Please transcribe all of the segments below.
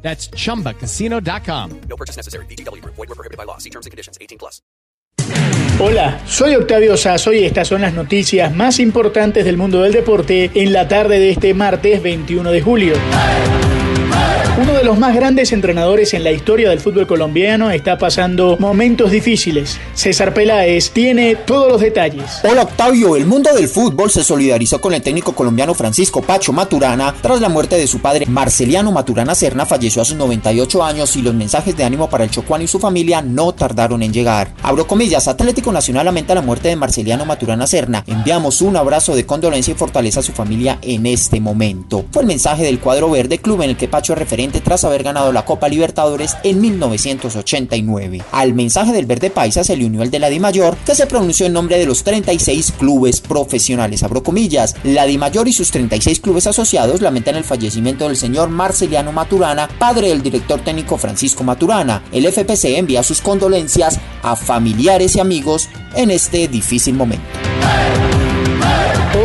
That's chumbacasino.com. No purchase necessary. BGW. Void were prohibited by law. See terms and conditions. 18 plus. Hola, soy Octavio Sazo y estas son las noticias más importantes del mundo del deporte en la tarde de este martes 21 de julio. Uno de los más grandes entrenadores en la historia del fútbol colombiano está pasando momentos difíciles. César Peláez tiene todos los detalles. Hola Octavio, el mundo del fútbol se solidarizó con el técnico colombiano Francisco Pacho Maturana tras la muerte de su padre Marceliano Maturana Serna, falleció a sus 98 años y los mensajes de ánimo para el Chocuano y su familia no tardaron en llegar. Abro comillas, Atlético Nacional lamenta la muerte de Marceliano Maturana Serna. Enviamos un abrazo de condolencia y fortaleza a su familia en este momento. Fue el mensaje del cuadro verde, club en el que Pacho es referente tras haber ganado la Copa Libertadores en 1989. Al mensaje del Verde Paisa se le unió el de la Di Mayor, que se pronunció en nombre de los 36 clubes profesionales. Abro comillas, la Di Mayor y sus 36 clubes asociados lamentan el fallecimiento del señor Marceliano Maturana, padre del director técnico Francisco Maturana. El FPC envía sus condolencias a familiares y amigos en este difícil momento.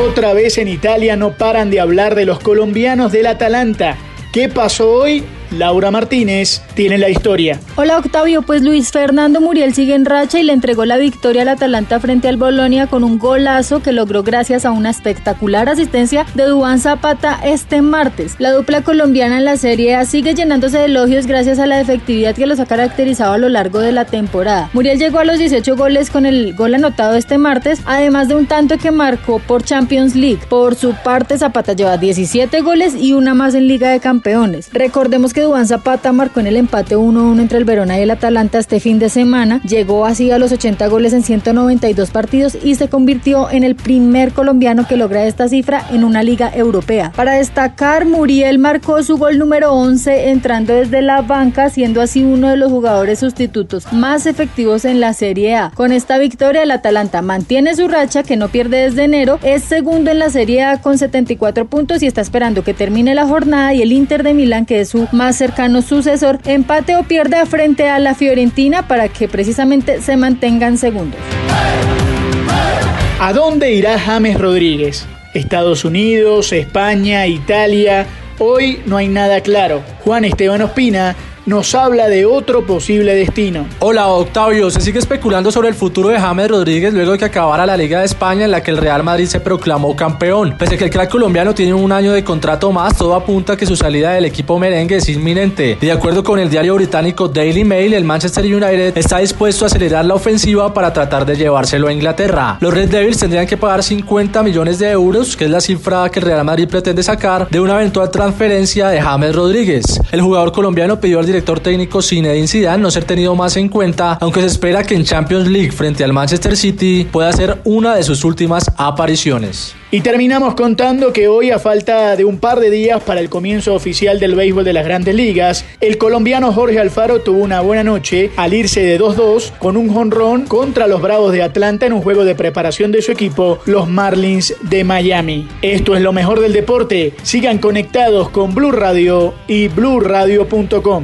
Otra vez en Italia no paran de hablar de los colombianos del Atalanta. ¿Qué pasó hoy? Laura Martínez tiene la historia. Hola Octavio, pues Luis Fernando Muriel sigue en racha y le entregó la victoria al Atalanta frente al Bolonia con un golazo que logró gracias a una espectacular asistencia de Duan Zapata este martes. La dupla colombiana en la Serie A sigue llenándose de elogios gracias a la efectividad que los ha caracterizado a lo largo de la temporada. Muriel llegó a los 18 goles con el gol anotado este martes, además de un tanto que marcó por Champions League. Por su parte, Zapata lleva 17 goles y una más en Liga de Campeones. Recordemos que Dubán Zapata marcó en el empate 1-1 entre el Verona y el Atalanta este fin de semana, llegó así a los 80 goles en 192 partidos y se convirtió en el primer colombiano que logra esta cifra en una liga europea. Para destacar, Muriel marcó su gol número 11 entrando desde la banca, siendo así uno de los jugadores sustitutos más efectivos en la Serie A. Con esta victoria, el Atalanta mantiene su racha que no pierde desde enero, es segundo en la Serie A con 74 puntos y está esperando que termine la jornada y el Inter de Milán, que es su más cercano sucesor, empate o pierda frente a la Fiorentina para que precisamente se mantengan segundos. ¿A dónde irá James Rodríguez? Estados Unidos, España, Italia. Hoy no hay nada claro. Juan Esteban Ospina nos habla de otro posible destino. Hola Octavio, se sigue especulando sobre el futuro de James Rodríguez luego de que acabara la Liga de España en la que el Real Madrid se proclamó campeón. Pese a que el crack colombiano tiene un año de contrato más, todo apunta a que su salida del equipo merengue es inminente. De acuerdo con el diario británico Daily Mail, el Manchester United está dispuesto a acelerar la ofensiva para tratar de llevárselo a Inglaterra. Los Red Devils tendrían que pagar 50 millones de euros, que es la cifra que el Real Madrid pretende sacar de una eventual transferencia de James Rodríguez. El jugador colombiano pidió al director técnico Zinedine Zidane no ser tenido más en cuenta, aunque se espera que en Champions League frente al Manchester City pueda ser una de sus últimas apariciones. Y terminamos contando que hoy, a falta de un par de días para el comienzo oficial del béisbol de las grandes ligas, el colombiano Jorge Alfaro tuvo una buena noche al irse de 2-2 con un jonrón contra los Bravos de Atlanta en un juego de preparación de su equipo, los Marlins de Miami. Esto es lo mejor del deporte. Sigan conectados con Blue Radio y BlueRadio.com.